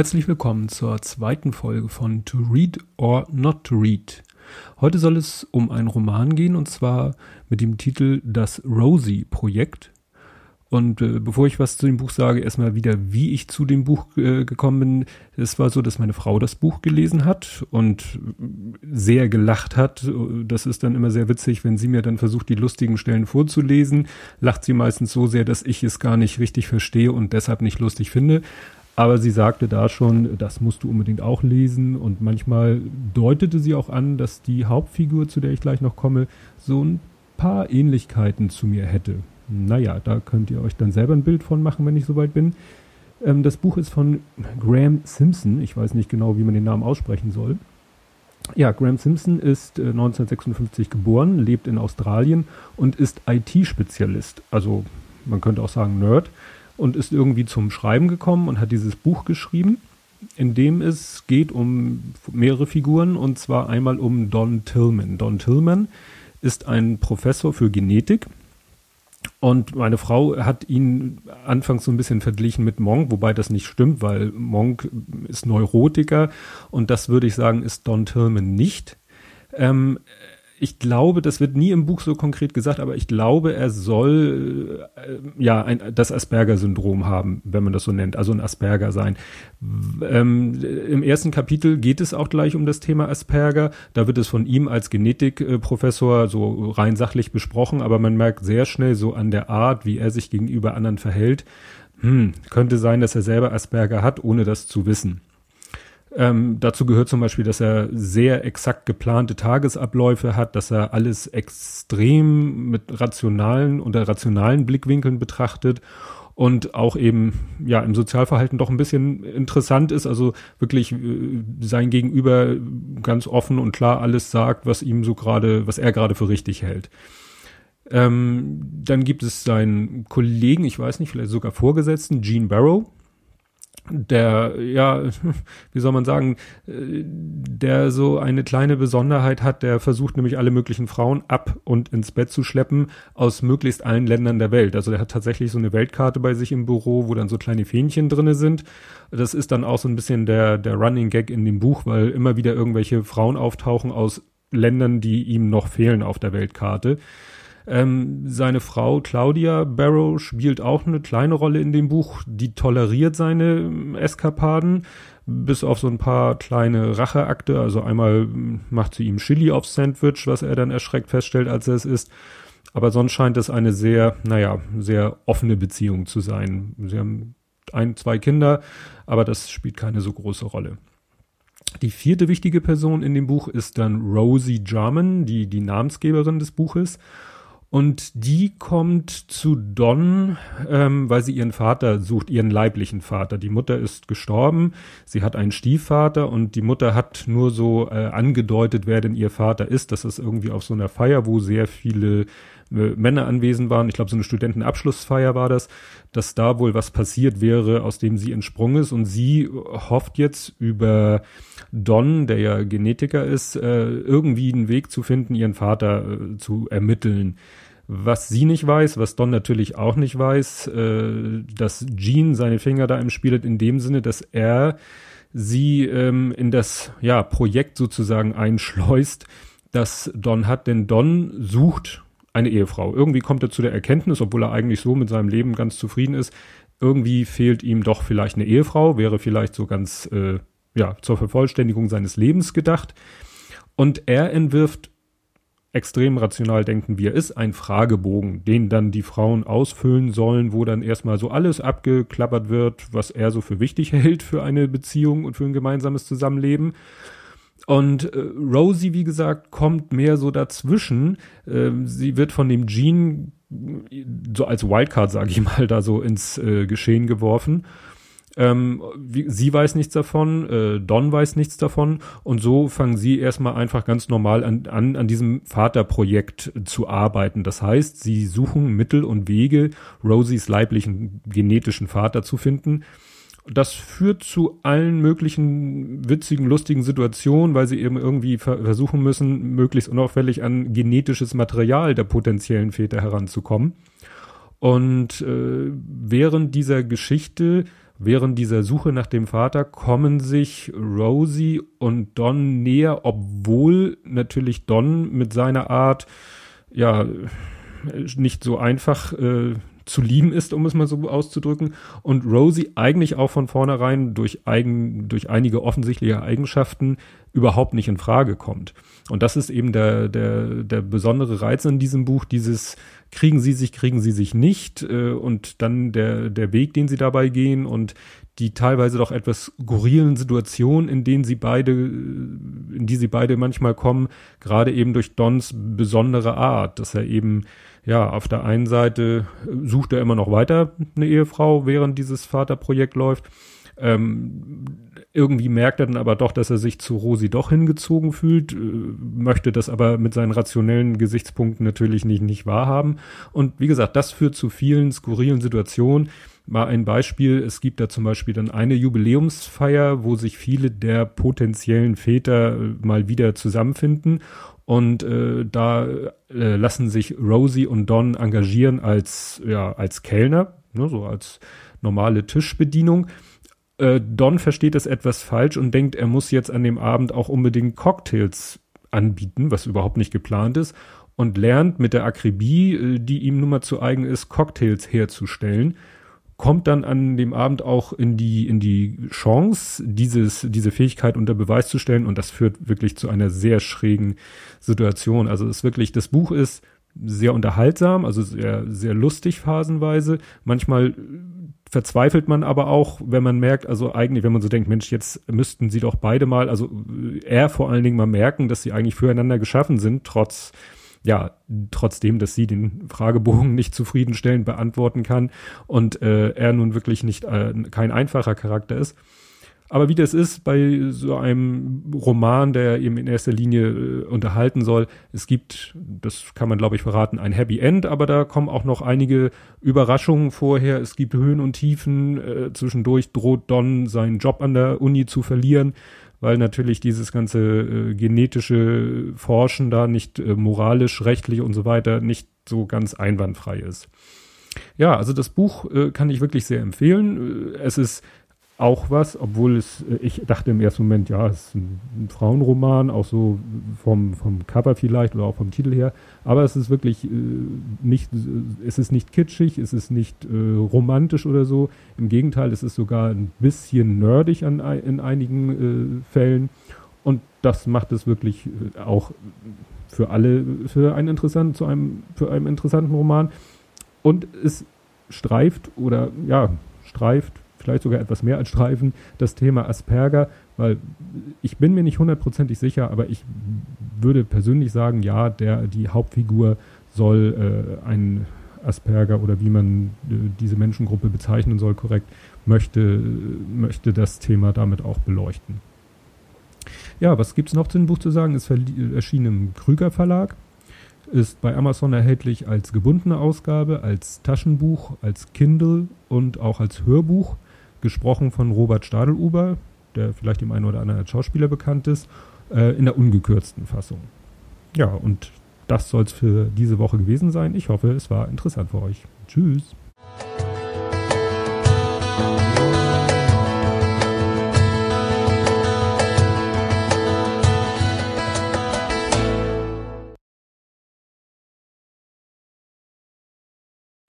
Herzlich willkommen zur zweiten Folge von To Read or Not to Read. Heute soll es um einen Roman gehen und zwar mit dem Titel Das Rosie Projekt. Und äh, bevor ich was zu dem Buch sage, erstmal wieder, wie ich zu dem Buch äh, gekommen bin. Es war so, dass meine Frau das Buch gelesen hat und sehr gelacht hat. Das ist dann immer sehr witzig, wenn sie mir dann versucht, die lustigen Stellen vorzulesen. Lacht sie meistens so sehr, dass ich es gar nicht richtig verstehe und deshalb nicht lustig finde. Aber sie sagte da schon, das musst du unbedingt auch lesen. Und manchmal deutete sie auch an, dass die Hauptfigur, zu der ich gleich noch komme, so ein paar Ähnlichkeiten zu mir hätte. Naja, da könnt ihr euch dann selber ein Bild von machen, wenn ich soweit bin. Ähm, das Buch ist von Graham Simpson. Ich weiß nicht genau, wie man den Namen aussprechen soll. Ja, Graham Simpson ist äh, 1956 geboren, lebt in Australien und ist IT-Spezialist. Also man könnte auch sagen Nerd und ist irgendwie zum Schreiben gekommen und hat dieses Buch geschrieben, in dem es geht um mehrere Figuren und zwar einmal um Don Tillman. Don Tillman ist ein Professor für Genetik und meine Frau hat ihn anfangs so ein bisschen verglichen mit Monk, wobei das nicht stimmt, weil Monk ist Neurotiker und das würde ich sagen, ist Don Tillman nicht. Ähm, ich glaube, das wird nie im Buch so konkret gesagt, aber ich glaube, er soll äh, ja ein, das Asperger-Syndrom haben, wenn man das so nennt, also ein Asperger sein. Ähm, Im ersten Kapitel geht es auch gleich um das Thema Asperger. Da wird es von ihm als Genetikprofessor so rein sachlich besprochen, aber man merkt sehr schnell so an der Art, wie er sich gegenüber anderen verhält. Hm, könnte sein, dass er selber Asperger hat, ohne das zu wissen. Ähm, dazu gehört zum Beispiel, dass er sehr exakt geplante Tagesabläufe hat, dass er alles extrem mit rationalen oder rationalen Blickwinkeln betrachtet und auch eben ja im Sozialverhalten doch ein bisschen interessant ist, also wirklich äh, sein Gegenüber ganz offen und klar alles sagt, was ihm so gerade, was er gerade für richtig hält. Ähm, dann gibt es seinen Kollegen, ich weiß nicht, vielleicht sogar Vorgesetzten, Gene Barrow, der, ja, wie soll man sagen, der so eine kleine Besonderheit hat, der versucht nämlich alle möglichen Frauen ab und ins Bett zu schleppen aus möglichst allen Ländern der Welt. Also der hat tatsächlich so eine Weltkarte bei sich im Büro, wo dann so kleine Fähnchen drinne sind. Das ist dann auch so ein bisschen der, der Running Gag in dem Buch, weil immer wieder irgendwelche Frauen auftauchen aus Ländern, die ihm noch fehlen auf der Weltkarte. Ähm, seine Frau Claudia Barrow spielt auch eine kleine Rolle in dem Buch. Die toleriert seine ähm, Eskapaden, bis auf so ein paar kleine Racheakte. Also einmal ähm, macht sie ihm Chili aufs Sandwich, was er dann erschreckt feststellt, als er es isst. Aber sonst scheint es eine sehr, naja, sehr offene Beziehung zu sein. Sie haben ein, zwei Kinder, aber das spielt keine so große Rolle. Die vierte wichtige Person in dem Buch ist dann Rosie Jarman, die, die Namensgeberin des Buches. Und die kommt zu Don, ähm, weil sie ihren Vater sucht, ihren leiblichen Vater. Die Mutter ist gestorben, sie hat einen Stiefvater und die Mutter hat nur so äh, angedeutet, wer denn ihr Vater ist. Das ist irgendwie auf so einer Feier, wo sehr viele Männer anwesend waren. Ich glaube, so eine Studentenabschlussfeier war das, dass da wohl was passiert wäre, aus dem sie entsprungen ist. Und sie hofft jetzt über Don, der ja Genetiker ist, äh, irgendwie einen Weg zu finden, ihren Vater äh, zu ermitteln. Was sie nicht weiß, was Don natürlich auch nicht weiß, äh, dass Jean seine Finger da im Spiel hat, in dem Sinne, dass er sie ähm, in das ja, Projekt sozusagen einschleust, das Don hat. Denn Don sucht eine Ehefrau. Irgendwie kommt er zu der Erkenntnis, obwohl er eigentlich so mit seinem Leben ganz zufrieden ist, irgendwie fehlt ihm doch vielleicht eine Ehefrau, wäre vielleicht so ganz äh, ja zur Vervollständigung seines Lebens gedacht. Und er entwirft extrem rational denken, wie er ist, ein Fragebogen, den dann die Frauen ausfüllen sollen, wo dann erstmal so alles abgeklappert wird, was er so für wichtig hält für eine Beziehung und für ein gemeinsames Zusammenleben. Und äh, Rosie, wie gesagt, kommt mehr so dazwischen. Äh, sie wird von dem Gene so als Wildcard, sage ich mal, da so ins äh, Geschehen geworfen. Ähm, wie, sie weiß nichts davon, äh, Don weiß nichts davon und so fangen sie erstmal einfach ganz normal an, an, an diesem Vaterprojekt zu arbeiten. Das heißt, sie suchen Mittel und Wege, Rosies leiblichen genetischen Vater zu finden das führt zu allen möglichen witzigen, lustigen Situationen, weil sie eben irgendwie ver versuchen müssen, möglichst unauffällig an genetisches Material der potenziellen Väter heranzukommen. Und äh, während dieser Geschichte während dieser Suche nach dem Vater kommen sich Rosie und Don näher, obwohl natürlich Don mit seiner Art ja nicht so einfach äh, zu lieben ist, um es mal so auszudrücken. Und Rosie eigentlich auch von vornherein durch, eigen, durch einige offensichtliche Eigenschaften überhaupt nicht in Frage kommt. Und das ist eben der, der, der besondere Reiz in diesem Buch, dieses kriegen sie sich, kriegen sie sich nicht äh, und dann der, der Weg, den sie dabei gehen und die teilweise doch etwas skurrilen Situationen, in denen sie beide, in die sie beide manchmal kommen, gerade eben durch Dons besondere Art, dass er eben ja, auf der einen Seite sucht er immer noch weiter eine Ehefrau, während dieses Vaterprojekt läuft. Ähm, irgendwie merkt er dann aber doch, dass er sich zu Rosi doch hingezogen fühlt, äh, möchte das aber mit seinen rationellen Gesichtspunkten natürlich nicht, nicht wahrhaben. Und wie gesagt, das führt zu vielen skurrilen Situationen. Mal ein Beispiel, es gibt da zum Beispiel dann eine Jubiläumsfeier, wo sich viele der potenziellen Väter äh, mal wieder zusammenfinden und äh, da äh, lassen sich Rosie und Don engagieren als, ja, als Kellner, ne, so als normale Tischbedienung. Äh, Don versteht das etwas falsch und denkt, er muss jetzt an dem Abend auch unbedingt Cocktails anbieten, was überhaupt nicht geplant ist, und lernt mit der Akribie, äh, die ihm nun mal zu eigen ist, Cocktails herzustellen kommt dann an dem Abend auch in die, in die Chance, dieses, diese Fähigkeit unter Beweis zu stellen. Und das führt wirklich zu einer sehr schrägen Situation. Also es ist wirklich, das Buch ist sehr unterhaltsam, also sehr, sehr lustig phasenweise. Manchmal verzweifelt man aber auch, wenn man merkt, also eigentlich, wenn man so denkt, Mensch, jetzt müssten sie doch beide mal, also er vor allen Dingen mal merken, dass sie eigentlich füreinander geschaffen sind, trotz ja, trotzdem, dass sie den Fragebogen nicht zufriedenstellend beantworten kann und äh, er nun wirklich nicht äh, kein einfacher Charakter ist. Aber wie das ist bei so einem Roman, der eben in erster Linie äh, unterhalten soll, es gibt, das kann man glaube ich verraten, ein Happy End, aber da kommen auch noch einige Überraschungen vorher. Es gibt Höhen und Tiefen. Äh, zwischendurch droht Don seinen Job an der Uni zu verlieren weil natürlich dieses ganze äh, genetische Forschen da nicht äh, moralisch, rechtlich und so weiter nicht so ganz einwandfrei ist. Ja, also das Buch äh, kann ich wirklich sehr empfehlen. Äh, es ist auch was, obwohl es, äh, ich dachte im ersten Moment, ja, es ist ein, ein, Frauenroman, auch so vom, vom Cover vielleicht oder auch vom Titel her, aber es ist wirklich äh, nicht, es ist nicht kitschig, es ist nicht äh, romantisch oder so, im Gegenteil, es ist sogar ein bisschen nerdig an, in einigen äh, Fällen. Und das macht es wirklich äh, auch für alle, für einen interessanten, zu einem, für einen interessanten Roman. Und es streift oder, ja, streift vielleicht sogar etwas mehr als Streifen, das Thema Asperger, weil ich bin mir nicht hundertprozentig sicher, aber ich würde persönlich sagen, ja, der, die Hauptfigur soll äh, ein Asperger oder wie man äh, diese Menschengruppe bezeichnen soll, korrekt, möchte, möchte das Thema damit auch beleuchten. Ja, was gibt es noch zu dem Buch zu sagen? Es erschien im Krüger Verlag, ist bei Amazon erhältlich als gebundene Ausgabe, als Taschenbuch, als Kindle und auch als Hörbuch gesprochen von Robert Stadeluber, der vielleicht dem einen oder anderen als Schauspieler bekannt ist, äh, in der ungekürzten Fassung. Ja, und das soll es für diese Woche gewesen sein. Ich hoffe, es war interessant für euch. Tschüss.